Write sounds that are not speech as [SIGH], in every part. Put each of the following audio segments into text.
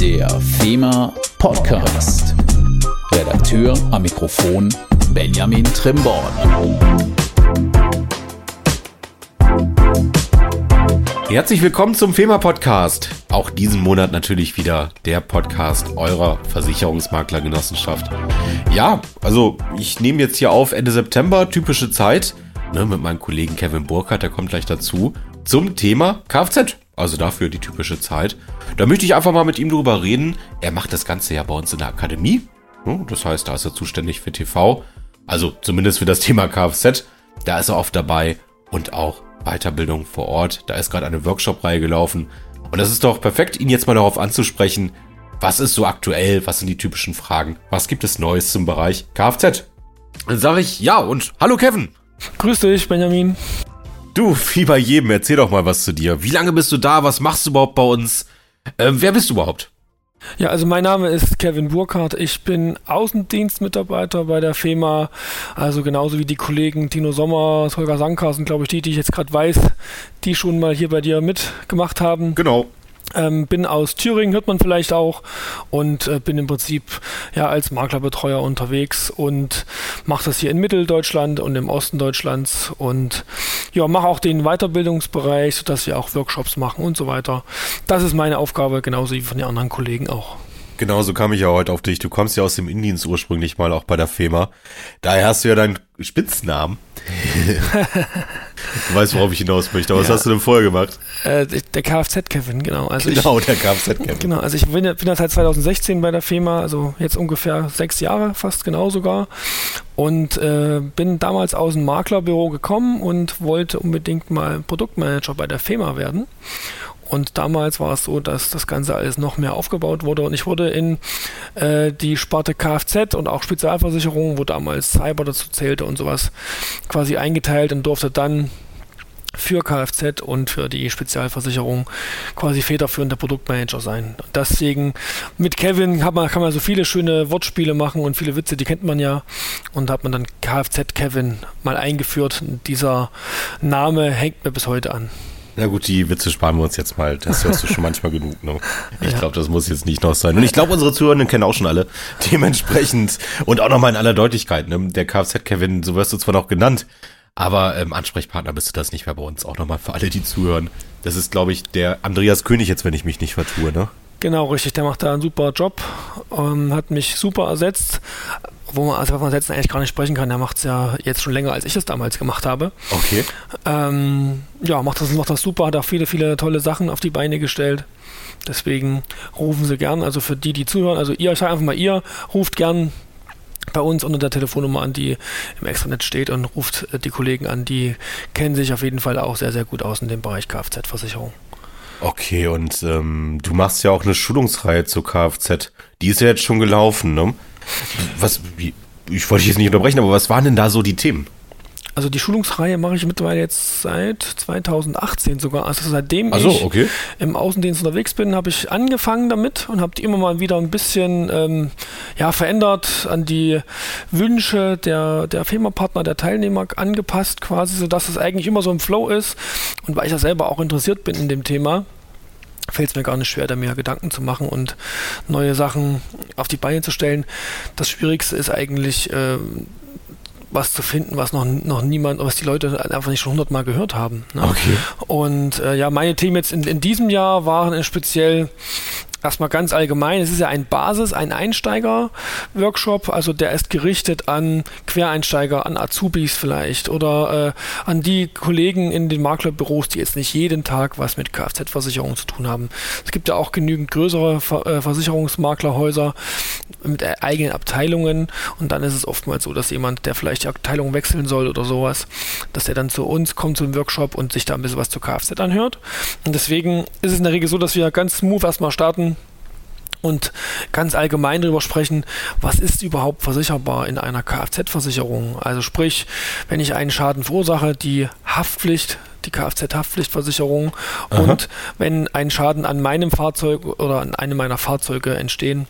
Der FEMA Podcast. Redakteur am Mikrofon Benjamin Trimborn. Herzlich willkommen zum FEMA Podcast. Auch diesen Monat natürlich wieder der Podcast eurer Versicherungsmaklergenossenschaft. Ja, also ich nehme jetzt hier auf Ende September, typische Zeit, ne, mit meinem Kollegen Kevin Burkhardt, der kommt gleich dazu, zum Thema Kfz. Also dafür die typische Zeit. Da möchte ich einfach mal mit ihm drüber reden. Er macht das Ganze ja bei uns in der Akademie. Das heißt, da ist er zuständig für TV. Also zumindest für das Thema Kfz. Da ist er oft dabei und auch Weiterbildung vor Ort. Da ist gerade eine Workshop-Reihe gelaufen. Und das ist doch perfekt, ihn jetzt mal darauf anzusprechen. Was ist so aktuell? Was sind die typischen Fragen? Was gibt es Neues zum Bereich Kfz? Dann sage ich ja und hallo Kevin. Grüß dich, Benjamin. Du, wie bei jedem, erzähl doch mal was zu dir. Wie lange bist du da? Was machst du überhaupt bei uns? Ähm, wer bist du überhaupt? Ja, also mein Name ist Kevin Burkhardt. Ich bin Außendienstmitarbeiter bei der FEMA, also genauso wie die Kollegen Tino Sommer, Holger Sanker sind, glaube ich, die, die ich jetzt gerade weiß, die schon mal hier bei dir mitgemacht haben. Genau. Ähm, bin aus Thüringen, hört man vielleicht auch, und äh, bin im Prinzip ja als Maklerbetreuer unterwegs und mache das hier in Mitteldeutschland und im Osten Deutschlands und ja, mache auch den Weiterbildungsbereich, sodass wir auch Workshops machen und so weiter. Das ist meine Aufgabe, genauso wie von den anderen Kollegen auch. Genau, so kam ich ja heute auf dich. Du kommst ja aus dem Indienst ursprünglich mal auch bei der FEMA. Daher hast du ja deinen Spitznamen. [LAUGHS] du weißt, worauf ich hinaus möchte. Aber ja. was hast du denn vorher gemacht? Äh, der Kfz-Kevin, genau. Also genau, ich, der Kfz-Kevin. Genau, also ich [LAUGHS] bin, bin ja seit 2016 bei der FEMA, also jetzt ungefähr sechs Jahre, fast genau sogar. Und äh, bin damals aus dem Maklerbüro gekommen und wollte unbedingt mal Produktmanager bei der FEMA werden. Und damals war es so, dass das Ganze alles noch mehr aufgebaut wurde. Und ich wurde in äh, die Sparte Kfz und auch Spezialversicherungen, wo damals Cyber dazu zählte und sowas, quasi eingeteilt und durfte dann für Kfz und für die Spezialversicherung quasi federführender Produktmanager sein. Deswegen mit Kevin man, kann man so viele schöne Wortspiele machen und viele Witze, die kennt man ja. Und hat man dann Kfz Kevin mal eingeführt. dieser Name hängt mir bis heute an. Na gut, die Witze sparen wir uns jetzt mal. Das hörst du schon manchmal genug. Ne? Ich ja. glaube, das muss jetzt nicht noch sein. Und ich glaube, unsere Zuhörenden kennen auch schon alle. Dementsprechend und auch nochmal in aller Deutlichkeit. Ne? Der Kfz-Kevin, so wirst du zwar noch genannt, aber ähm, Ansprechpartner bist du das nicht mehr bei uns. Auch nochmal für alle, die zuhören. Das ist, glaube ich, der Andreas König jetzt, wenn ich mich nicht vertue. Ne? Genau, richtig. Der macht da einen super Job, ähm, hat mich super ersetzt wo man, also man jetzt eigentlich gar nicht sprechen kann, der macht es ja jetzt schon länger, als ich es damals gemacht habe. Okay. Ähm, ja, macht das, macht das super, hat auch viele, viele tolle Sachen auf die Beine gestellt. Deswegen rufen Sie gern, also für die, die zuhören, also ihr, ich sage einfach mal ihr, ruft gern bei uns unter der Telefonnummer an, die im Extranet steht und ruft äh, die Kollegen an, die kennen sich auf jeden Fall auch sehr, sehr gut aus in dem Bereich Kfz-Versicherung. Okay, und ähm, du machst ja auch eine Schulungsreihe zur Kfz. Die ist ja jetzt schon gelaufen, ne? Was, ich wollte dich jetzt nicht unterbrechen, aber was waren denn da so die Themen? Also die Schulungsreihe mache ich mittlerweile jetzt seit 2018 sogar. Also seitdem so, ich okay. im Außendienst unterwegs bin, habe ich angefangen damit und habe die immer mal wieder ein bisschen ähm, ja, verändert, an die Wünsche der, der Firmapartner, der Teilnehmer angepasst quasi, sodass es eigentlich immer so im Flow ist. Und weil ich ja selber auch interessiert bin in dem Thema, fällt es mir gar nicht schwer, da mir Gedanken zu machen und neue Sachen auf die Beine zu stellen. Das Schwierigste ist eigentlich, äh, was zu finden, was noch, noch niemand, was die Leute einfach nicht schon hundertmal gehört haben. Ne? Okay. Und äh, ja, meine Themen jetzt in, in diesem Jahr waren speziell erstmal ganz allgemein, es ist ja ein Basis-, ein Einsteiger-Workshop, also der ist gerichtet an Quereinsteiger, an Azubis vielleicht oder äh, an die Kollegen in den Maklerbüros, die jetzt nicht jeden Tag was mit Kfz-Versicherung zu tun haben. Es gibt ja auch genügend größere äh, Versicherungsmaklerhäuser mit äh, eigenen Abteilungen und dann ist es oftmals so, dass jemand, der vielleicht die Abteilung wechseln soll oder sowas, dass der dann zu uns kommt zum Workshop und sich da ein bisschen was zur Kfz anhört. Und deswegen ist es in der Regel so, dass wir ganz smooth erstmal starten und ganz allgemein darüber sprechen, was ist überhaupt versicherbar in einer Kfz-Versicherung. Also sprich, wenn ich einen Schaden verursache, die Haftpflicht, die Kfz-Haftpflichtversicherung und wenn ein Schaden an meinem Fahrzeug oder an einem meiner Fahrzeuge entstehen,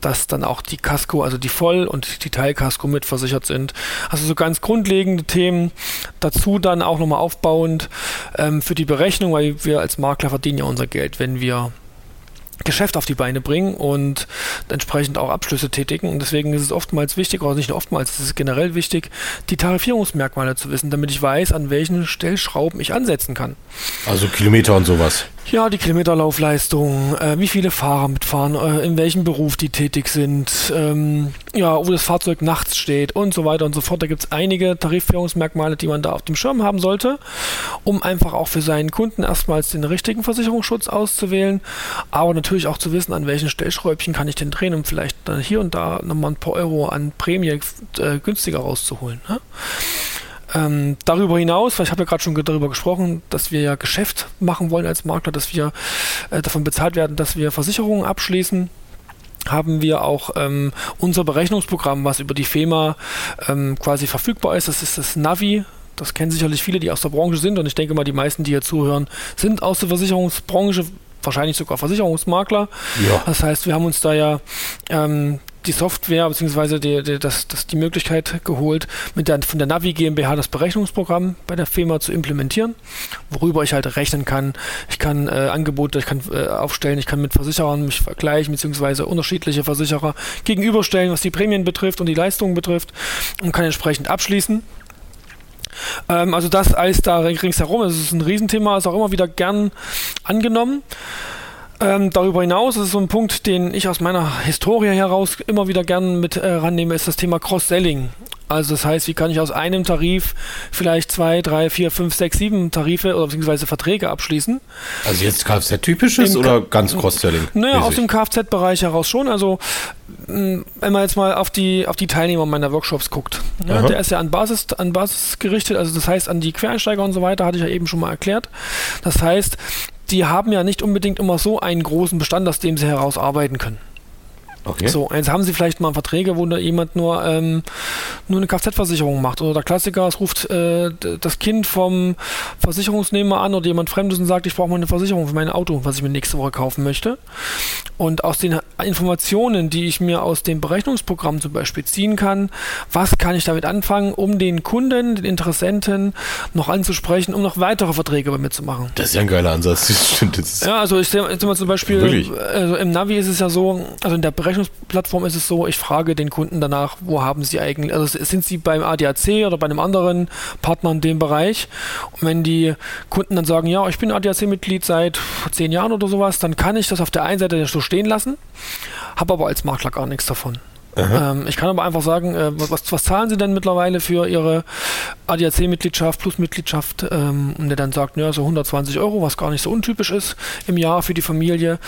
dass dann auch die Casco, also die Voll- und die Teilkasko mitversichert sind. Also so ganz grundlegende Themen. Dazu dann auch nochmal aufbauend ähm, für die Berechnung, weil wir als Makler verdienen ja unser Geld, wenn wir Geschäft auf die Beine bringen und entsprechend auch Abschlüsse tätigen. Und deswegen ist es oftmals wichtig, oder nicht nur oftmals, es ist generell wichtig, die Tarifierungsmerkmale zu wissen, damit ich weiß, an welchen Stellschrauben ich ansetzen kann. Also Kilometer und sowas. Ja, die Kilometerlaufleistung, äh, wie viele Fahrer mitfahren, äh, in welchem Beruf die tätig sind, ähm, ja, wo das Fahrzeug nachts steht und so weiter und so fort. Da gibt es einige Tarifierungsmerkmale, die man da auf dem Schirm haben sollte, um einfach auch für seinen Kunden erstmals den richtigen Versicherungsschutz auszuwählen, aber natürlich auch zu wissen, an welchen Stellschräubchen kann ich denn drehen, um vielleicht dann hier und da nochmal ein paar Euro an Prämie äh, günstiger rauszuholen. Ne? Ähm, darüber hinaus, weil ich habe ja gerade schon darüber gesprochen, dass wir ja Geschäft machen wollen als Makler, dass wir äh, davon bezahlt werden, dass wir Versicherungen abschließen haben wir auch ähm, unser Berechnungsprogramm, was über die FEMA ähm, quasi verfügbar ist. Das ist das Navi. Das kennen sicherlich viele, die aus der Branche sind. Und ich denke mal, die meisten, die hier zuhören, sind aus der Versicherungsbranche, wahrscheinlich sogar Versicherungsmakler. Ja. Das heißt, wir haben uns da ja ähm, die Software bzw. Die, die, das, das, die Möglichkeit geholt, mit der, von der Navi GmbH das Berechnungsprogramm bei der Firma zu implementieren, worüber ich halt rechnen kann. Ich kann äh, Angebote, ich kann äh, aufstellen, ich kann mit Versicherern mich vergleichen bzw. unterschiedliche Versicherer gegenüberstellen, was die Prämien betrifft und die Leistungen betrifft und kann entsprechend abschließen. Ähm, also das alles da ringsherum, es ist ein Riesenthema, ist auch immer wieder gern angenommen. Ähm, darüber hinaus ist es so ein Punkt, den ich aus meiner Historie heraus immer wieder gern mit äh, rannehme, ist das Thema Cross-Selling. Also das heißt, wie kann ich aus einem Tarif vielleicht zwei, drei, vier, fünf, sechs, sieben Tarife oder beziehungsweise Verträge abschließen? Also jetzt Kfz-typisches oder ganz Cross-Selling? Naja, aus dem Kfz-Bereich heraus schon. Also wenn man jetzt mal auf die, auf die Teilnehmer meiner Workshops guckt, ja, der ist ja an Basis, an Basis gerichtet, also das heißt an die Quereinsteiger und so weiter, hatte ich ja eben schon mal erklärt. Das heißt, die haben ja nicht unbedingt immer so einen großen Bestand, aus dem sie heraus arbeiten können. Okay. So, jetzt haben sie vielleicht mal Verträge, wo da jemand nur, ähm, nur eine Kfz-Versicherung macht. Oder der Klassiker, es ruft äh, das Kind vom Versicherungsnehmer an oder jemand Fremdes und sagt, ich brauche mal eine Versicherung für mein Auto, was ich mir nächste Woche kaufen möchte. Und aus den Informationen, die ich mir aus dem Berechnungsprogramm zum Beispiel ziehen kann, was kann ich damit anfangen, um den Kunden, den Interessenten noch anzusprechen, um noch weitere Verträge bei mir zu machen. Das ist ja ein geiler Ansatz. [LAUGHS] Das stimmt. Das ja, also ich sehe mal zum Beispiel, also im Navi ist es ja so, also in der Berechnung Berechnungsplattform ist es so, ich frage den Kunden danach, wo haben sie eigentlich, also sind sie beim ADAC oder bei einem anderen Partner in dem Bereich? Und wenn die Kunden dann sagen, ja, ich bin ADAC-Mitglied seit zehn Jahren oder sowas, dann kann ich das auf der einen Seite so stehen lassen, habe aber als Makler gar nichts davon. Ähm, ich kann aber einfach sagen, äh, was, was, zahlen Sie denn mittlerweile für Ihre ADAC-Mitgliedschaft plus Mitgliedschaft? Ähm, und der dann sagt, ja, so 120 Euro, was gar nicht so untypisch ist im Jahr für die Familie.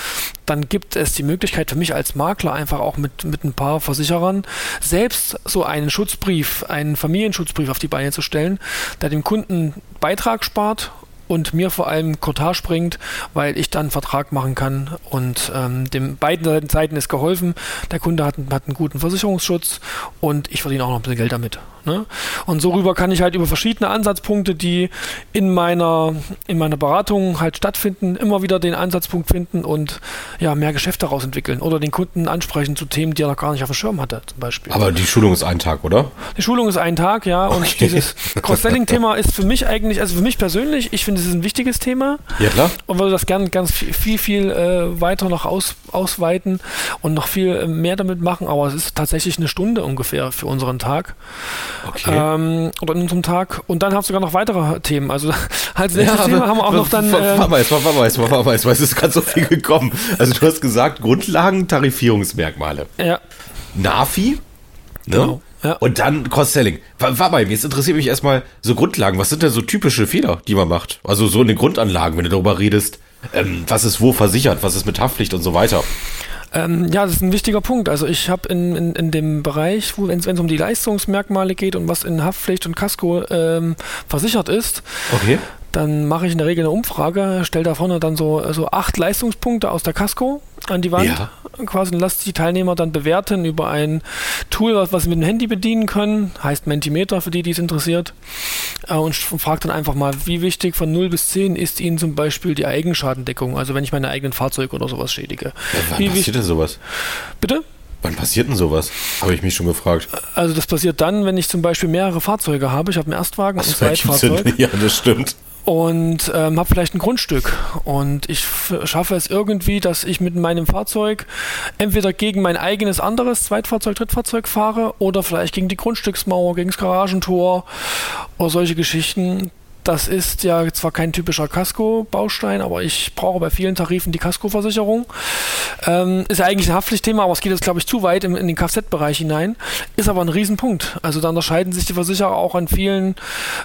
Dann gibt es die Möglichkeit für mich als Makler einfach auch mit, mit ein paar Versicherern selbst so einen Schutzbrief, einen Familienschutzbrief auf die Beine zu stellen, der dem Kunden Beitrag spart und mir vor allem Cottage bringt, weil ich dann einen Vertrag machen kann und ähm, dem beiden Seiten ist geholfen. Der Kunde hat, hat einen guten Versicherungsschutz und ich verdiene auch noch ein bisschen Geld damit. Ne? Und so rüber kann ich halt über verschiedene Ansatzpunkte, die in meiner, in meiner Beratung halt stattfinden, immer wieder den Ansatzpunkt finden und ja, mehr Geschäft daraus entwickeln oder den Kunden ansprechen zu Themen, die er noch gar nicht auf dem Schirm hatte, zum Beispiel. Aber die Schulung ist ein Tag, oder? Die Schulung ist ein Tag, ja. Und okay. dieses Cross-Selling-Thema ist für mich eigentlich, also für mich persönlich, ich finde, es ist ein wichtiges Thema. Ja, klar. Und würde das gerne ganz viel, viel, viel äh, weiter noch aus, ausweiten und noch viel äh, mehr damit machen. Aber es ist tatsächlich eine Stunde ungefähr für unseren Tag. Okay. Ähm, oder in unserem Tag. Und dann haben wir sogar noch weitere Themen. Also [LAUGHS] als nächstes ja, Thema haben wir auch noch dann. Warte mal, jetzt mal, warte mal, jetzt warte mal, jetzt es ist gerade so viel gekommen. Also du hast gesagt, Grundlagen, Tarifierungsmerkmale. Ja. NAFI, ne? Genau. Ja. Und dann Cross-Selling. Warte mal, jetzt interessiert mich erstmal so Grundlagen. Was sind denn so typische Fehler, die man macht? Also so in den Grundanlagen, wenn du darüber redest, ähm, was ist wo versichert, was ist mit Haftpflicht und so weiter. Ähm, ja, das ist ein wichtiger Punkt. Also ich habe in, in, in dem Bereich, wenn es um die Leistungsmerkmale geht und was in Haftpflicht und Casco ähm, versichert ist, okay. Dann mache ich in der Regel eine Umfrage, stelle da vorne dann so, so acht Leistungspunkte aus der Casco an die Wand ja. quasi und lasse die Teilnehmer dann bewerten über ein Tool, was, was sie mit dem Handy bedienen können, heißt Mentimeter für die, die es interessiert äh, und frage dann einfach mal, wie wichtig von 0 bis 10 ist Ihnen zum Beispiel die Eigenschadendeckung, also wenn ich meine eigenen Fahrzeuge oder sowas schädige. Ja, wann wie passiert denn sowas? Bitte? Wann passiert denn sowas? Habe ich mich schon gefragt. Also das passiert dann, wenn ich zum Beispiel mehrere Fahrzeuge habe. Ich habe einen Erstwagen und ein Zweitfahrzeug. [LAUGHS] Ja, das stimmt. Und ähm, habe vielleicht ein Grundstück und ich schaffe es irgendwie, dass ich mit meinem Fahrzeug entweder gegen mein eigenes anderes Zweitfahrzeug, Drittfahrzeug fahre oder vielleicht gegen die Grundstücksmauer, gegen das Garagentor oder solche Geschichten. Das ist ja zwar kein typischer Casco-Baustein, aber ich brauche bei vielen Tarifen die Casco-Versicherung. Ähm, ist ja eigentlich ein Haftpflichtthema, aber es geht jetzt, glaube ich, zu weit in, in den Kfz-Bereich hinein. Ist aber ein Riesenpunkt. Also da unterscheiden sich die Versicherer auch an vielen,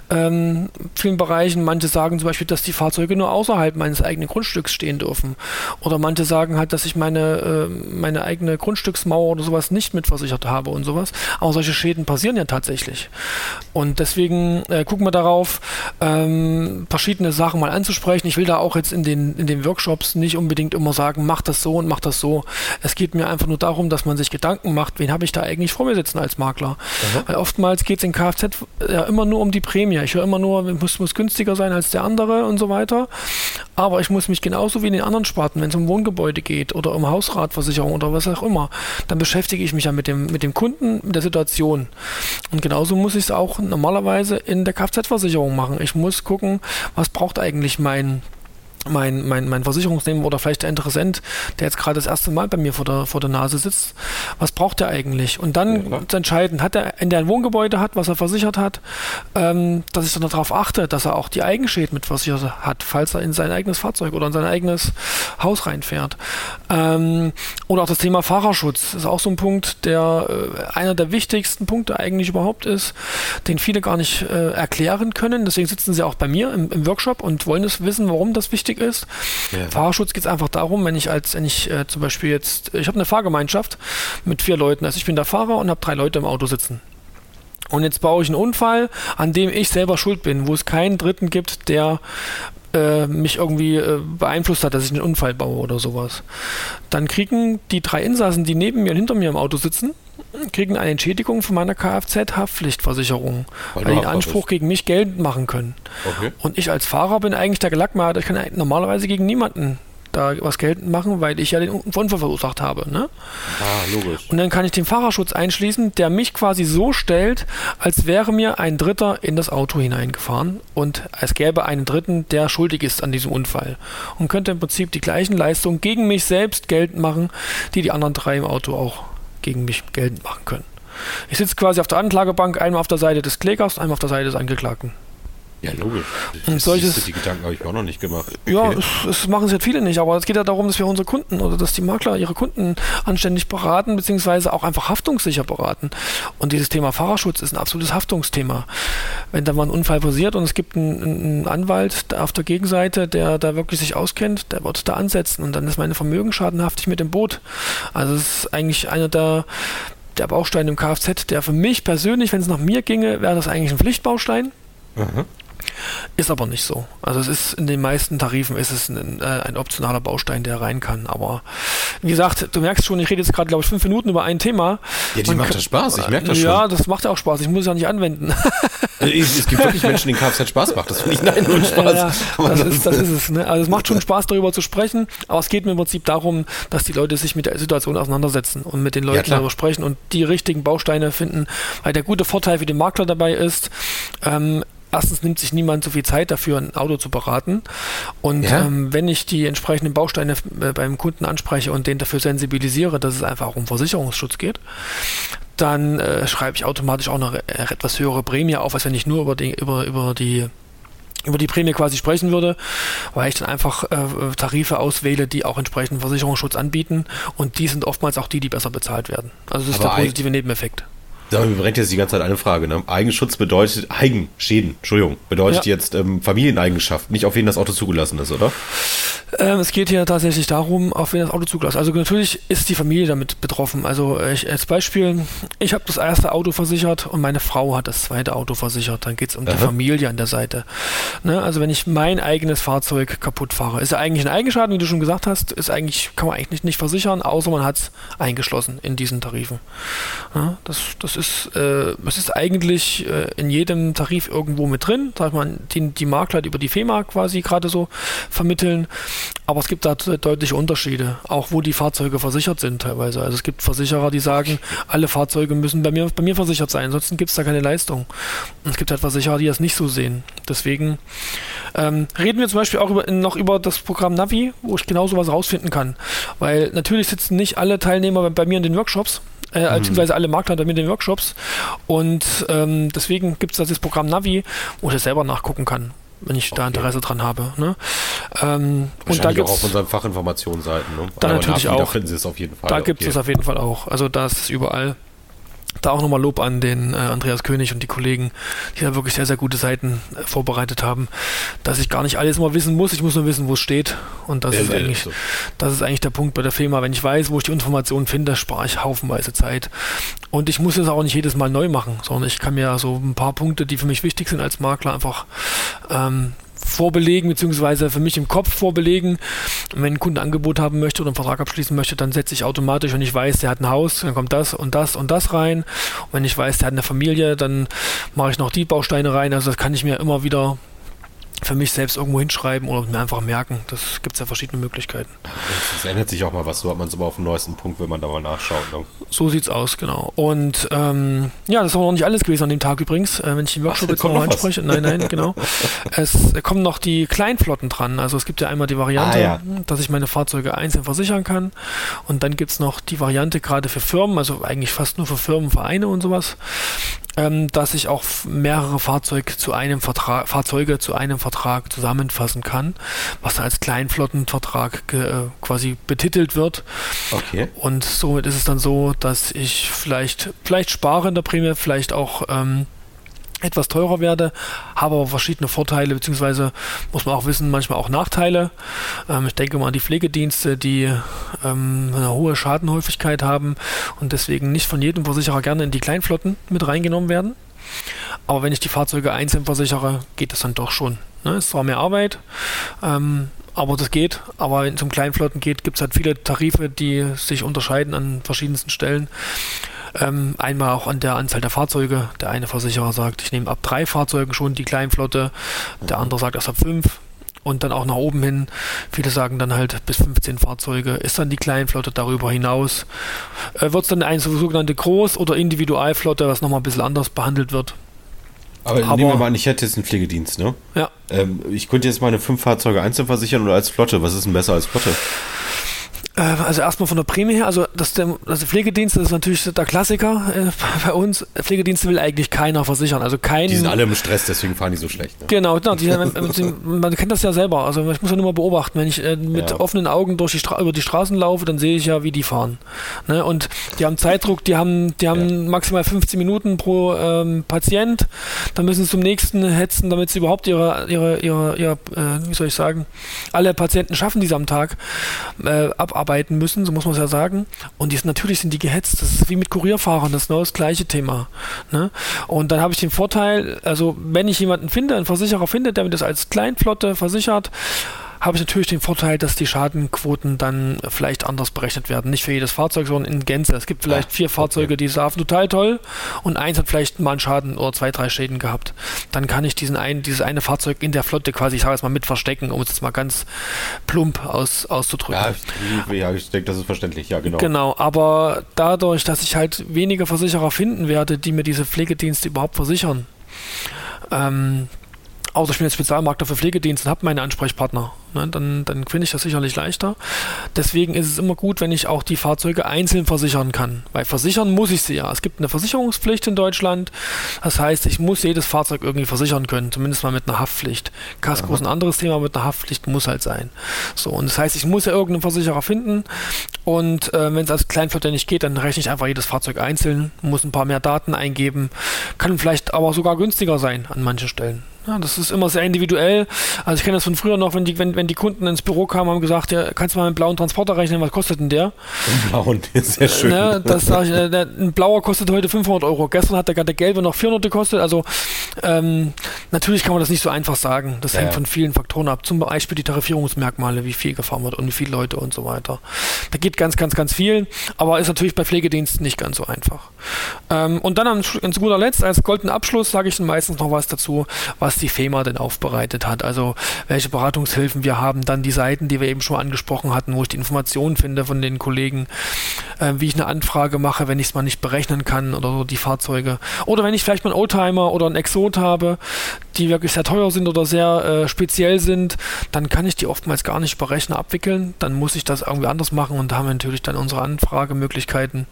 ähm, vielen Bereichen. Manche sagen zum Beispiel, dass die Fahrzeuge nur außerhalb meines eigenen Grundstücks stehen dürfen. Oder manche sagen halt, dass ich meine, äh, meine eigene Grundstücksmauer oder sowas nicht mitversichert habe und sowas. Aber solche Schäden passieren ja tatsächlich. Und deswegen äh, gucken wir darauf, ähm, verschiedene Sachen mal anzusprechen. Ich will da auch jetzt in den, in den Workshops nicht unbedingt immer sagen, mach das so und mach das so. Es geht mir einfach nur darum, dass man sich Gedanken macht, wen habe ich da eigentlich vor mir sitzen als Makler. Mhm. Weil oftmals geht es in Kfz ja immer nur um die Prämie. Ich höre immer nur, muss, muss günstiger sein als der andere und so weiter. Aber ich muss mich genauso wie in den anderen Sparten, wenn es um Wohngebäude geht oder um Hausratversicherung oder was auch immer, dann beschäftige ich mich ja mit dem, mit dem Kunden, mit der Situation. Und genauso muss ich es auch normalerweise in der Kfz-Versicherung machen. Ich muss gucken, was braucht eigentlich mein mein, mein, mein Versicherungsnehmer oder vielleicht der Interessent, der jetzt gerade das erste Mal bei mir vor der, vor der Nase sitzt, was braucht er eigentlich? Und dann ja, zu entscheiden, hat er, wenn der ein Wohngebäude hat, was er versichert hat, ähm, dass ich dann darauf achte, dass er auch die Eigenschäden mit versichert hat, falls er in sein eigenes Fahrzeug oder in sein eigenes Haus reinfährt. Ähm, oder auch das Thema Fahrerschutz ist auch so ein Punkt, der äh, einer der wichtigsten Punkte eigentlich überhaupt ist, den viele gar nicht äh, erklären können. Deswegen sitzen sie auch bei mir im, im Workshop und wollen es wissen, warum das wichtig wichtig ist. Ja. Fahrerschutz geht es einfach darum, wenn ich als, wenn ich äh, zum Beispiel jetzt, ich habe eine Fahrgemeinschaft mit vier Leuten, also ich bin der Fahrer und habe drei Leute im Auto sitzen. Und jetzt baue ich einen Unfall, an dem ich selber schuld bin, wo es keinen Dritten gibt, der äh, mich irgendwie äh, beeinflusst hat, dass ich einen Unfall baue oder sowas. Dann kriegen die drei Insassen, die neben mir und hinter mir im Auto sitzen, kriegen eine Entschädigung von meiner Kfz-Haftpflichtversicherung, weil, weil die einen Anspruch gegen mich geltend machen können. Okay. Und ich als Fahrer bin eigentlich der Gelackmeierte. Ich kann normalerweise gegen niemanden da was geltend machen, weil ich ja den Unfall verursacht habe. Ne? Ah, logisch. Und dann kann ich den Fahrerschutz einschließen, der mich quasi so stellt, als wäre mir ein Dritter in das Auto hineingefahren und es gäbe einen Dritten, der schuldig ist an diesem Unfall und könnte im Prinzip die gleichen Leistungen gegen mich selbst geltend machen, die die anderen drei im Auto auch gegen mich geltend machen können. Ich sitze quasi auf der Anklagebank, einmal auf der Seite des Klägers, einmal auf der Seite des Angeklagten. Ja, logisch. Und solches, die Gedanken habe ich mir auch noch nicht gemacht. Okay. Ja, es machen es jetzt viele nicht, aber es geht ja darum, dass wir unsere Kunden oder dass die Makler ihre Kunden anständig beraten, beziehungsweise auch einfach haftungssicher beraten. Und dieses Thema Fahrerschutz ist ein absolutes Haftungsthema. Wenn da mal ein Unfall passiert und es gibt einen, einen Anwalt auf der Gegenseite, der da wirklich sich auskennt, der wird da ansetzen und dann ist meine Vermögensschadenhaftig mit dem Boot. Also es ist eigentlich einer der der Baustein im Kfz, der für mich persönlich, wenn es nach mir ginge, wäre das eigentlich ein Pflichtbaustein. Mhm. Ist aber nicht so. Also es ist in den meisten Tarifen ist es ein, äh, ein optionaler Baustein, der rein kann. Aber wie gesagt, du merkst schon, ich rede jetzt gerade, glaube ich, fünf Minuten über ein Thema. Ja, die macht das Spaß, ich merke das schon. Ja, das macht ja auch Spaß. Ich muss es ja nicht anwenden. [LAUGHS] es gibt wirklich Menschen, denen Kfz Spaß macht. Das finde ich nein, nur [LAUGHS] Spaß. Ja, das, ist, das ist es. Ne? Also es macht schon Spaß, darüber zu sprechen, aber es geht mir im Prinzip darum, dass die Leute sich mit der Situation auseinandersetzen und mit den Leuten ja, darüber sprechen und die richtigen Bausteine finden, weil der gute Vorteil für den Makler dabei ist, ähm, erstens nimmt sich niemand so viel Zeit dafür, ein Auto zu beraten. Und ja. ähm, wenn ich die entsprechenden Bausteine äh, beim Kunden anspreche und den dafür sensibilisiere, dass es einfach auch um Versicherungsschutz geht, dann äh, schreibe ich automatisch auch eine äh, etwas höhere Prämie auf, als wenn ich nur über die, über, über die über die Prämie quasi sprechen würde, weil ich dann einfach äh, Tarife auswähle, die auch entsprechenden Versicherungsschutz anbieten und die sind oftmals auch die, die besser bezahlt werden. Also das ist Aber der positive Nebeneffekt. Da brennt jetzt die ganze Zeit eine Frage. Ne? Eigenschutz bedeutet, Eigenschäden, Entschuldigung, bedeutet ja. jetzt ähm, Familieneigenschaft, nicht auf wen das Auto zugelassen ist, oder? Ähm, es geht hier tatsächlich darum, auf wen das Auto zugelassen ist. Also natürlich ist die Familie damit betroffen. Also ich, als Beispiel, ich habe das erste Auto versichert und meine Frau hat das zweite Auto versichert. Dann geht es um Aha. die Familie an der Seite. Ne? Also wenn ich mein eigenes Fahrzeug kaputt fahre, ist ja eigentlich ein Eigenschaden, wie du schon gesagt hast, ist eigentlich, kann man eigentlich nicht, nicht versichern, außer man hat es eingeschlossen in diesen Tarifen. Ja, das, das ist, äh, das ist eigentlich äh, in jedem Tarif irgendwo mit drin, sag mal, die, die Makler die über die FEMA quasi gerade so vermitteln. Aber es gibt da deutliche Unterschiede, auch wo die Fahrzeuge versichert sind teilweise. Also es gibt Versicherer, die sagen, alle Fahrzeuge müssen bei mir, bei mir versichert sein, ansonsten gibt es da keine Leistung. Und es gibt halt Versicherer, die das nicht so sehen. Deswegen ähm, reden wir zum Beispiel auch über, noch über das Programm Navi, wo ich genau sowas rausfinden kann. Weil natürlich sitzen nicht alle Teilnehmer bei mir in den Workshops, äh, mhm. beziehungsweise alle Marktleiter mit den Workshops. Und ähm, deswegen gibt es das Programm Navi, wo ich das selber nachgucken kann wenn ich okay. da Interesse dran habe. Ne? Ähm, und da gibt es auf unseren Fachinformationsseiten. Ne? Da natürlich auch. Da finden Sie es auf jeden Fall. Da gibt es okay. auf jeden Fall auch. Also da ist es überall. Da auch nochmal Lob an den äh, Andreas König und die Kollegen, die da wirklich sehr, sehr gute Seiten äh, vorbereitet haben, dass ich gar nicht alles immer wissen muss, ich muss nur wissen, wo es steht. Und das, ja, ist eigentlich, so. das ist eigentlich der Punkt bei der Firma. Wenn ich weiß, wo ich die Informationen finde, spare ich haufenweise Zeit. Und ich muss es auch nicht jedes Mal neu machen, sondern ich kann mir so ein paar Punkte, die für mich wichtig sind als Makler, einfach ähm, vorbelegen, beziehungsweise für mich im Kopf vorbelegen. Und wenn ein Kunde ein Angebot haben möchte oder einen Vertrag abschließen möchte, dann setze ich automatisch, wenn ich weiß, der hat ein Haus, dann kommt das und das und das rein. Und wenn ich weiß, der hat eine Familie, dann mache ich noch die Bausteine rein. Also das kann ich mir immer wieder für mich selbst irgendwo hinschreiben oder mir einfach merken. Das gibt es ja verschiedene Möglichkeiten. Es ändert sich auch mal was, so hat man es aber auf dem neuesten Punkt, wenn man da mal nachschaut. Ne? So sieht's aus, genau. Und ähm, ja, das war noch nicht alles gewesen an dem Tag übrigens, äh, wenn ich den Workshop Ach, jetzt noch anspreche. Nein, nein, genau. [LAUGHS] es kommen noch die Kleinflotten dran. Also es gibt ja einmal die Variante, ah, ja. dass ich meine Fahrzeuge einzeln versichern kann. Und dann gibt es noch die Variante gerade für Firmen, also eigentlich fast nur für Firmen, Vereine und sowas ähm, dass ich auch mehrere Fahrzeuge zu einem Vertrag, Fahrzeuge zu einem Vertrag zusammenfassen kann, was dann als Kleinflottenvertrag äh, quasi betitelt wird. Okay. Und somit ist es dann so, dass ich vielleicht, vielleicht spare in der Prämie, vielleicht auch ähm, etwas teurer werde, habe aber verschiedene Vorteile, beziehungsweise muss man auch wissen, manchmal auch Nachteile. Ähm, ich denke mal an die Pflegedienste, die ähm, eine hohe Schadenhäufigkeit haben und deswegen nicht von jedem Versicherer gerne in die Kleinflotten mit reingenommen werden. Aber wenn ich die Fahrzeuge einzeln versichere, geht das dann doch schon. Ne? Ist zwar mehr Arbeit, ähm, aber das geht. Aber wenn es um Kleinflotten geht, gibt es halt viele Tarife, die sich unterscheiden an verschiedensten Stellen. Ähm, einmal auch an der Anzahl der Fahrzeuge. Der eine Versicherer sagt, ich nehme ab drei Fahrzeugen schon die Kleinflotte, der andere sagt erst ab fünf und dann auch nach oben hin. Viele sagen dann halt bis 15 Fahrzeuge ist dann die Kleinflotte. Darüber hinaus äh, wird es dann eine sogenannte Groß- oder Individualflotte, was nochmal ein bisschen anders behandelt wird. Aber, Aber nehmen wir mal an, ich hätte jetzt einen Pflegedienst, ne? Ja. Ähm, ich könnte jetzt meine fünf Fahrzeuge einzeln versichern oder als Flotte. Was ist denn besser als Flotte? Äh, also erstmal von der Prämie her, also das, der, das Pflegedienst ist natürlich der Klassiker äh, [LAUGHS] bei uns. Pflegedienste will eigentlich keiner versichern. Also kein, die sind alle im Stress, deswegen fahren die so schlecht. Ne? Genau, genau [LAUGHS] die, man kennt das ja selber. Also ich muss ja nur mal beobachten, wenn ich äh, mit ja. offenen Augen durch die über die Straßen laufe, dann sehe ich ja, wie die fahren. Ne? Und die haben Zeitdruck, die haben, die haben ja. maximal 15 Minuten pro ähm, Patient. Dann müssen sie zum nächsten hetzen, damit sie überhaupt ihre, ihre, ihre, ihre äh, wie soll ich sagen, alle Patienten schaffen, die sie am Tag äh, abarbeiten arbeiten müssen, so muss man es ja sagen. Und die, natürlich sind die gehetzt. Das ist wie mit Kurierfahrern, das ist genau das gleiche Thema. Ne? Und dann habe ich den Vorteil, also wenn ich jemanden finde, einen Versicherer finde, der mir das als Kleinflotte versichert, habe ich natürlich den Vorteil, dass die Schadenquoten dann vielleicht anders berechnet werden. Nicht für jedes Fahrzeug, sondern in Gänze. Es gibt vielleicht vier Fahrzeuge, die laufen total toll und eins hat vielleicht mal einen Schaden oder zwei, drei Schäden gehabt. Dann kann ich diesen einen, dieses eine Fahrzeug in der Flotte quasi, ich sage es mal, mit verstecken, um es jetzt mal ganz plump aus, auszudrücken. Ja, ich, ja, ich denke, das ist verständlich, ja, genau. Genau, aber dadurch, dass ich halt wenige Versicherer finden werde, die mir diese Pflegedienste überhaupt versichern, ähm, außer ich bin jetzt Spezialmakler für Pflegedienste und habe meine Ansprechpartner ne, dann, dann finde ich das sicherlich leichter. Deswegen ist es immer gut, wenn ich auch die Fahrzeuge einzeln versichern kann. Weil versichern muss ich sie ja. Es gibt eine Versicherungspflicht in Deutschland. Das heißt, ich muss jedes Fahrzeug irgendwie versichern können, zumindest mal mit einer Haftpflicht. Kasko ist ein anderes Thema, mit einer Haftpflicht muss halt sein. So, und das heißt, ich muss ja irgendeinen Versicherer finden. Und äh, wenn es als Kleinflotte nicht geht, dann rechne ich einfach jedes Fahrzeug einzeln, muss ein paar mehr Daten eingeben, kann vielleicht aber sogar günstiger sein an manchen Stellen. Ja, das ist immer sehr individuell. Also ich kenne das von früher noch, wenn die, wenn, wenn die Kunden ins Büro kamen, haben gesagt, ja, kannst du mal einen blauen Transporter rechnen, was kostet denn der? Ein blauen, ist [LAUGHS] sehr schön. Ne, das äh, ein blauer kostet heute 500 Euro. Gestern hat der, der gelbe noch 400 gekostet. Also Ähm, natürlich kann man das nicht so einfach sagen. Das Ja, hängt von vielen Faktoren ab. Zum Beispiel die Tarifierungsmerkmale, wie viel gefahren wird und wie viele Leute und so weiter. Da geht ganz, ganz, ganz viel, aber ist natürlich bei Pflegediensten nicht ganz so einfach. Ähm, und dann ganz guter Letzt, als goldenen Abschluss, sage ich dann meistens noch was dazu, was die FEMA denn aufbereitet hat. Also welche Beratungshilfen wir haben, dann die Seiten, die wir eben schon angesprochen hatten, wo ich die Informationen finde von den Kollegen, äh, wie ich eine Anfrage mache, wenn ich es mal nicht berechnen kann oder so die Fahrzeuge. Oder wenn ich vielleicht mal einen Oldtimer oder einen Exot habe, die wirklich sehr teuer sind oder sehr äh, speziell sind, dann kann ich die oftmals gar nicht über Rechner abwickeln. Dann muss ich das irgendwie anders machen und da haben wir natürlich dann unsere Anfragemöglichkeiten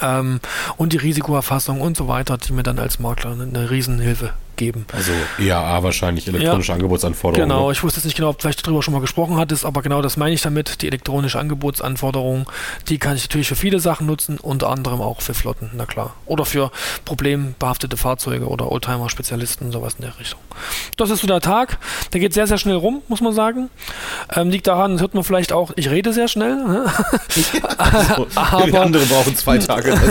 ähm, und die Risikoerfassung und so weiter, die mir dann als Makler eine, eine Riesenhilfe geben. Also EAA wahrscheinlich, elektronische Angebotsanforderungen. Genau, ne? ich wusste jetzt nicht genau, ob du vielleicht darüber schon mal gesprochen hattest, aber genau das meine ich damit. Die elektronische Angebotsanforderung, die kann ich natürlich für viele Sachen nutzen, unter anderem auch für Flotten, na klar. Oder für problembehaftete Fahrzeuge oder Oldtimer-Spezialisten, sowas in der Richtung. Das ist so der Tag. Der geht sehr, sehr schnell rum, muss man sagen. Ähm, liegt daran, das hört man vielleicht auch, ich rede sehr schnell. Ne? So, [LAUGHS] aber- andere brauchen zwei Tage. [LAUGHS]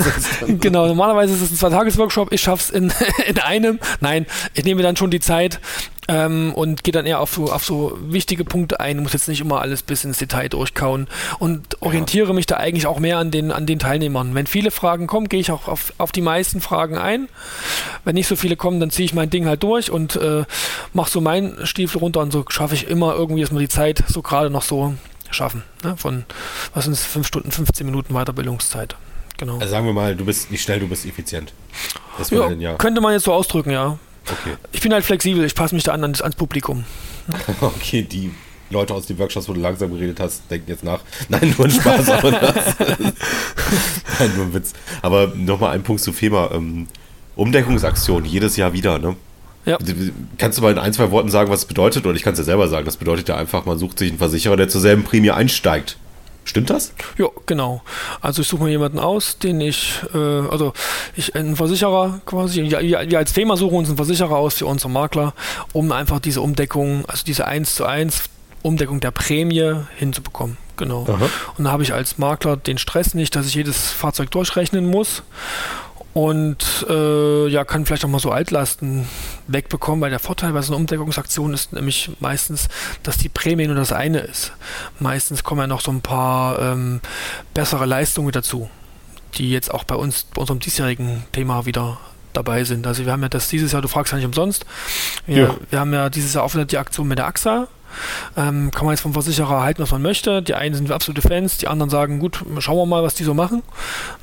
Genau, normalerweise ist es ein Zwei-Tages-Workshop. Ich schaffe es in, [LAUGHS] in einem. Nein, ich nehme dann schon die Zeit ähm, und gehe dann eher auf so, auf so wichtige Punkte ein. Muss jetzt nicht immer alles bis ins Detail durchkauen und orientiere mich da eigentlich auch mehr an den, an den Teilnehmern. Wenn viele Fragen kommen, gehe ich auch auf, auf die meisten Fragen ein. Wenn nicht so viele kommen, dann ziehe ich mein Ding halt durch und äh, mache so meinen Stiefel runter und so schaffe ich immer irgendwie, dass wir die Zeit so gerade noch so schaffen. Ne? Von, was sind es, 5 Stunden, 15 Minuten Weiterbildungszeit. Genau. Also sagen wir mal, du bist nicht schnell, du bist effizient. Ja, ja. könnte man jetzt so ausdrücken, ja. Okay. Ich bin halt flexibel, ich passe mich da an ans, ans Publikum. [LAUGHS] Okay, die Leute aus den Workshops, wo du langsam geredet hast, denken jetzt nach. [LAUGHS] Nein, nur ein Spaß. aber [LAUGHS] Nein, nur ein Witz. Aber nochmal ein Punkt zu FEMA. Ähm, Umdeckungsaktion, jedes Jahr wieder, ne? Ja. Kannst du mal in ein, zwei Worten sagen, was es bedeutet? Oder ich kann es ja selber sagen. Das bedeutet ja einfach, man sucht sich einen Versicherer, der zur selben Prämie einsteigt. Stimmt das? Ja, genau. Also ich suche mir jemanden aus, den ich, äh, also ich einen Versicherer quasi, ja, ja, wir als Thema suchen uns einen Versicherer aus für unsere Makler, um einfach diese Umdeckung, also diese 1 zu 1 Umdeckung der Prämie hinzubekommen. Genau. Aha. Und da habe ich als Makler den Stress nicht, dass ich jedes Fahrzeug durchrechnen muss. Und äh, ja, kann vielleicht auch mal so Altlasten wegbekommen, weil der Vorteil bei so einer Umdeckungsaktion ist nämlich meistens, dass die Prämie nur das eine ist. Meistens kommen ja noch so ein paar ähm, bessere Leistungen dazu, die jetzt auch bei uns, bei unserem diesjährigen Thema wieder dabei sind. Also wir haben ja das dieses Jahr, du fragst ja nicht umsonst, wir, Ja. wir haben ja dieses Jahr auch die Aktion mit der AXA. Ähm, kann man jetzt vom Versicherer halten, was man möchte. Die einen sind absolute Fans, die anderen sagen, gut, schauen wir mal, was die so machen.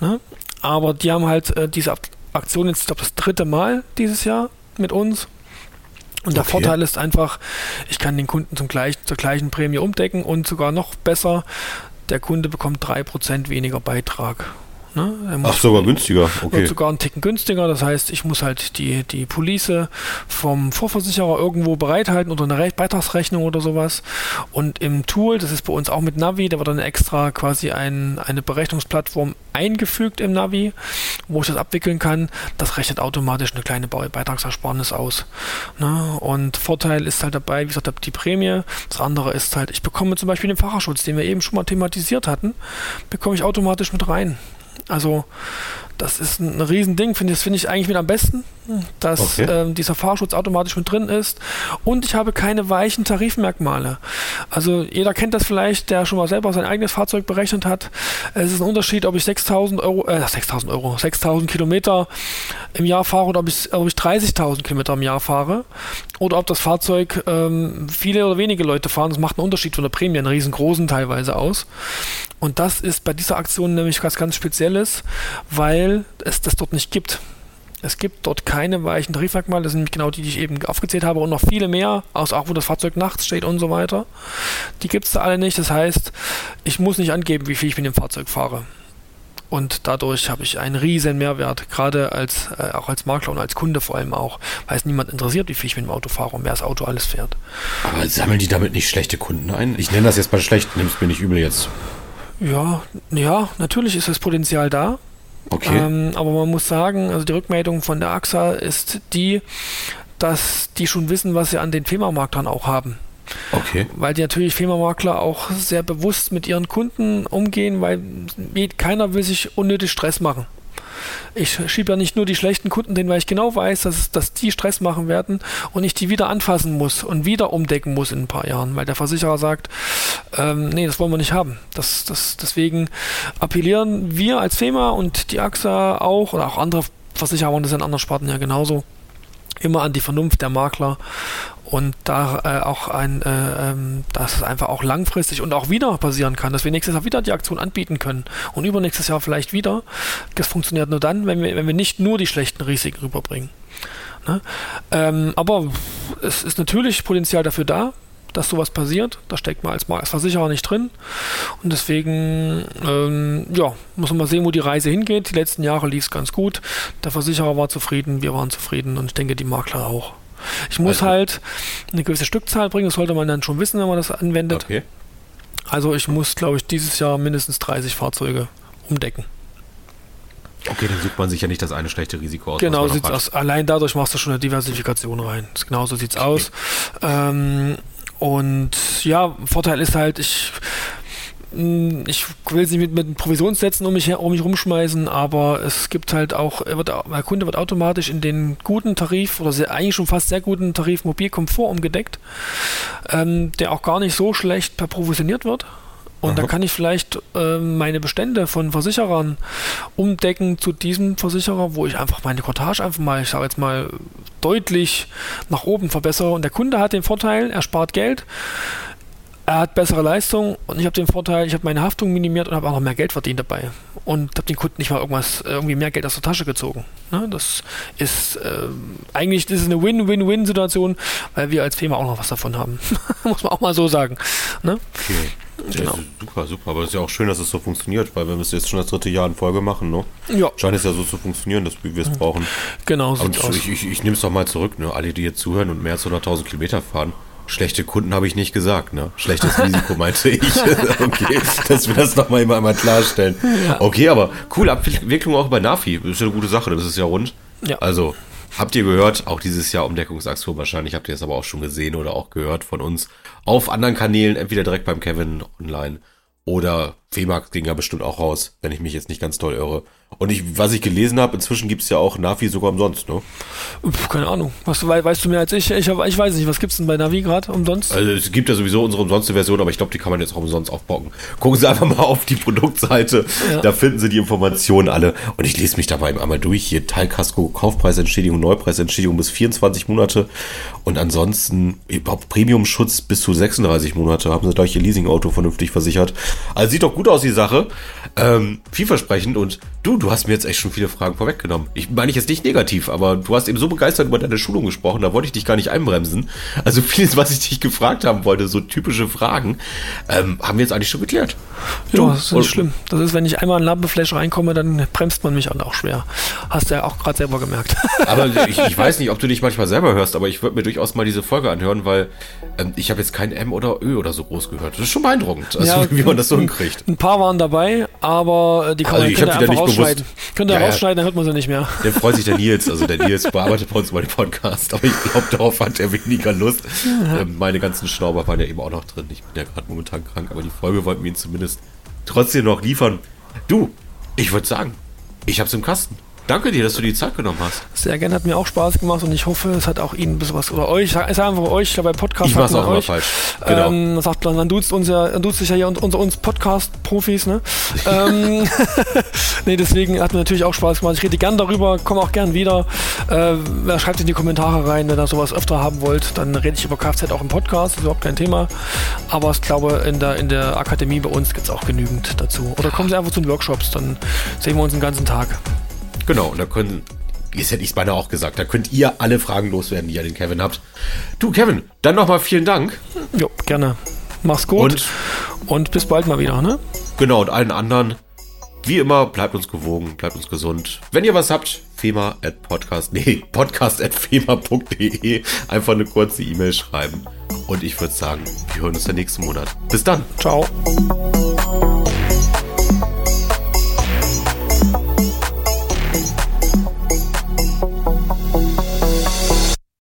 Ne? Aber die haben halt äh, diese Ak- Aktion jetzt, ich glaube, das dritte Mal dieses Jahr mit uns. Und der Okay. Vorteil ist einfach, ich kann den Kunden zum gleich, zur gleichen Prämie umdecken und sogar noch besser, der Kunde bekommt 3% weniger Beitrag. Ne? Ach, sogar günstiger. Okay. sogar einen Ticken günstiger. Das heißt, ich muss halt die, die Police vom Vorversicherer irgendwo bereithalten oder eine Re Beitragsrechnung oder sowas. Und im Tool, das ist bei uns auch mit Navi, da wird dann extra quasi ein, eine Berechnungsplattform eingefügt im Navi, wo ich das abwickeln kann. Das rechnet automatisch eine kleine Beitragsersparnis aus. Ne? Und Vorteil ist halt dabei, wie gesagt, die Prämie. Das andere ist halt, ich bekomme zum Beispiel den Fahrerschutz, den wir eben schon mal thematisiert hatten, bekomme ich automatisch mit rein. Also das ist ein Riesending, finde ich, das finde ich eigentlich mit am besten, dass Okay. ähm, dieser Fahrschutz automatisch mit drin ist. Und ich habe keine weichen Tarifmerkmale. Also jeder kennt das vielleicht, der schon mal selber sein eigenes Fahrzeug berechnet hat. Es ist ein Unterschied, ob ich 6.000 Euro, äh, 6.000 Euro, 6.000 Kilometer im Jahr fahre oder ob ich, ob ich 30.000 Kilometer im Jahr fahre. Oder ob das Fahrzeug ähm, viele oder wenige Leute fahren. Das macht einen Unterschied von der Prämie, einen riesengroßen teilweise aus. Und das ist bei dieser Aktion nämlich was ganz Spezielles, weil es das dort nicht gibt. Es gibt dort keine weichen Tarifmerkmale, das sind nämlich genau die, die ich eben aufgezählt habe und noch viele mehr, aus auch wo das Fahrzeug nachts steht und so weiter. Die gibt es da alle nicht. Das heißt, ich muss nicht angeben, wie viel ich mit dem Fahrzeug fahre. Und dadurch habe ich einen riesen Mehrwert, gerade als, äh, auch als Makler und als Kunde vor allem auch, weil es niemand interessiert, wie viel ich mit dem Auto fahre und wer das Auto alles fährt. Aber sammeln die damit nicht schlechte Kunden ein? Ich nenne das jetzt mal schlecht, nimm's mir nicht übel jetzt. Ja, ja, natürlich ist das Potenzial da. Okay. Ähm, aber man muss sagen, also die Rückmeldung von der AXA ist die, dass die schon wissen, was sie an den FEMA-Maklern auch haben. okay. Weil die natürlich FEMA-Makler auch sehr bewusst mit ihren Kunden umgehen, weil keiner will sich unnötig Stress machen. Ich schiebe ja nicht nur die schlechten Kunden hin, weil ich genau weiß, dass, dass die Stress machen werden und ich die wieder anfassen muss und wieder umdecken muss in ein paar Jahren, weil der Versicherer sagt, ähm, nee, das wollen wir nicht haben. Das, das, deswegen appellieren wir als FEMA und die AXA auch oder auch andere Versicherer und das in anderen Sparten ja genauso immer an die Vernunft der Makler und da äh, auch ein, äh, ähm, dass es einfach auch langfristig und auch wieder passieren kann, dass wir nächstes Jahr wieder die Aktion anbieten können und übernächstes Jahr vielleicht wieder. Das funktioniert nur dann, wenn wir, wenn wir nicht nur die schlechten Risiken rüberbringen. Ne? Ähm, aber es ist natürlich Potenzial dafür da, dass sowas passiert. Da steckt man als, als Versicherer nicht drin. Und deswegen, ähm, ja, muss man mal sehen, wo die Reise hingeht. Die letzten Jahre lief es ganz gut. Der Versicherer war zufrieden, wir waren zufrieden und ich denke, die Makler auch. Ich muss also. halt eine gewisse Stückzahl bringen, das sollte man dann schon wissen, wenn man das anwendet. Okay. Also ich muss, glaube ich, dieses Jahr mindestens 30 Fahrzeuge umdecken. Okay, dann sucht man sich ja nicht das eine schlechte Risiko aus. Genau, sieht's aus. Allein dadurch machst du schon eine Diversifikation rein. Genau so sieht's okay. aus. Ähm, und ja, Vorteil ist halt, ich ich will sie mit, mit Provisionssätzen um mich, um mich rumschmeißen, aber es gibt halt auch, wird, der Kunde wird automatisch in den guten Tarif oder sehr, eigentlich schon fast sehr guten Tarif Mobilkomfort umgedeckt, ähm, der auch gar nicht so schlecht per provisioniert wird. Und da kann ich vielleicht äh, meine Bestände von Versicherern umdecken zu diesem Versicherer, wo ich einfach meine Cottage einfach mal, ich sage jetzt mal, deutlich nach oben verbessere. Und der Kunde hat den Vorteil, er spart Geld er hat bessere Leistung und ich habe den Vorteil, ich habe meine Haftung minimiert und habe auch noch mehr Geld verdient dabei und habe den Kunden nicht mal irgendwas irgendwie mehr Geld aus der Tasche gezogen. Ne? Das ist äh, eigentlich das ist eine Win-Win-Win-Situation, weil wir als Firma auch noch was davon haben. [LAUGHS] Muss man auch mal so sagen. Ne? Okay. Genau. super, super. Aber es ist ja auch schön, dass es so funktioniert, weil wir es jetzt schon das dritte Jahr in Folge machen, ne? Ja. Scheint es ja so zu funktionieren, dass wir es mhm. brauchen. Genau, so ich, ich, ich nehme es doch mal zurück, ne? Alle, die jetzt zuhören und mehr als 100.000 Kilometer fahren, Schlechte Kunden habe ich nicht gesagt, ne? Schlechtes Risiko meinte ich. [LAUGHS] okay, dass wir das nochmal immer einmal klarstellen. Okay, aber coole Abwicklung auch bei Nafi. Das ist ja eine gute Sache, das ist ja rund. Ja. Also, habt ihr gehört, auch dieses Jahr Umdeckungsaktion, wahrscheinlich habt ihr es aber auch schon gesehen oder auch gehört von uns auf anderen Kanälen, entweder direkt beim Kevin online oder VMAX ging ja bestimmt auch raus, wenn ich mich jetzt nicht ganz toll irre. Und ich, was ich gelesen habe, inzwischen gibt es ja auch Navi sogar umsonst, ne? keine Ahnung. Was, weißt du mehr als ich? Ich, hab, ich weiß nicht, was gibt es denn bei Navi gerade umsonst? Also es gibt ja sowieso unsere umsonste Version, aber ich glaube, die kann man jetzt auch umsonst aufbocken. Gucken Sie einfach mal [LAUGHS] auf die Produktseite, ja. da finden Sie die Informationen alle. Und ich lese mich dabei einmal durch. Hier Teilkasko, Kaufpreisentschädigung, Neupreisentschädigung bis 24 Monate. Und ansonsten überhaupt Premiumschutz bis zu 36 Monate. Haben Sie gleich Ihr Leasingauto vernünftig versichert. Also sieht doch gut aus, die Sache. Ähm, vielversprechend und du, du hast mir jetzt echt schon viele Fragen vorweggenommen. Ich meine ich jetzt nicht negativ, aber du hast eben so begeistert über deine Schulung gesprochen, da wollte ich dich gar nicht einbremsen. Also vieles, was ich dich gefragt haben wollte, so typische Fragen, ähm, haben wir jetzt eigentlich schon geklärt. Ja, das ist nicht schlimm. Das ist, wenn ich einmal in Lampenflash reinkomme, dann bremst man mich auch schwer. Hast du ja auch gerade selber gemerkt. [LAUGHS] Aber ich, ich, weiß nicht, ob du dich manchmal selber hörst, aber ich würde mir durchaus mal diese Folge anhören, weil ähm, ich habe jetzt kein M oder Ö oder so groß gehört. Das ist schon beeindruckend, also, ja, wie man das so hinkriegt. Ein paar waren dabei, aber äh, die kann also man, könnt ihr einfach rausschneiden. Könnt ihr ja, rausschneiden, dann hört man sie nicht mehr. Der freut sich der Nils, also der Nils [LAUGHS] bearbeitet bei uns mal den Podcast, aber ich glaube, darauf hat er weniger Lust. Ja. Ähm, meine ganzen Schnauber waren ja eben auch noch drin. Ich bin ja gerade momentan krank, aber die Folge wollten wir ihn zumindest trotzdem noch liefern. Du, ich würde sagen, ich hab's im Kasten. Danke dir, dass du die Zeit genommen hast. Sehr gerne, hat mir auch Spaß gemacht und ich hoffe, es hat auch Ihnen ein bisschen was, oder euch, ich sage einfach euch, ich glaube, bei Podcast ich mach's auch euch. falsch. Genau. Ähm, sagt man, dann duzt uns ja, dann duzt sich ja hier unter uns Podcast-Profis, ne? ähm, [LAUGHS] [LAUGHS] nee, deswegen hat mir natürlich auch Spaß gemacht. Ich rede gern darüber, komme auch gern wieder. Äh, schreibt in die Kommentare rein, wenn ihr sowas öfter haben wollt, dann rede ich über Kfz auch im Podcast, ist überhaupt kein Thema. Aber ich glaube, in der, in der Akademie bei uns gibt es auch genügend dazu. Oder kommen Sie einfach zu den Workshops, dann sehen wir uns den ganzen Tag. Genau, und da können, jetzt hätte ich es beinahe auch gesagt, da könnt ihr alle Fragen loswerden, die ihr den Kevin habt. Du, Kevin, dann nochmal vielen Dank. Jo, gerne. Mach's gut. Und, und bis bald mal wieder, ne? Genau, und allen anderen, wie immer, bleibt uns gewogen, bleibt uns gesund. Wenn ihr was habt, fema at podcast, nee, [LAUGHS] podcast at fema.de, einfach eine kurze E-Mail schreiben. Und ich würde sagen, wir hören uns der nächsten Monat. Bis dann. Ciao.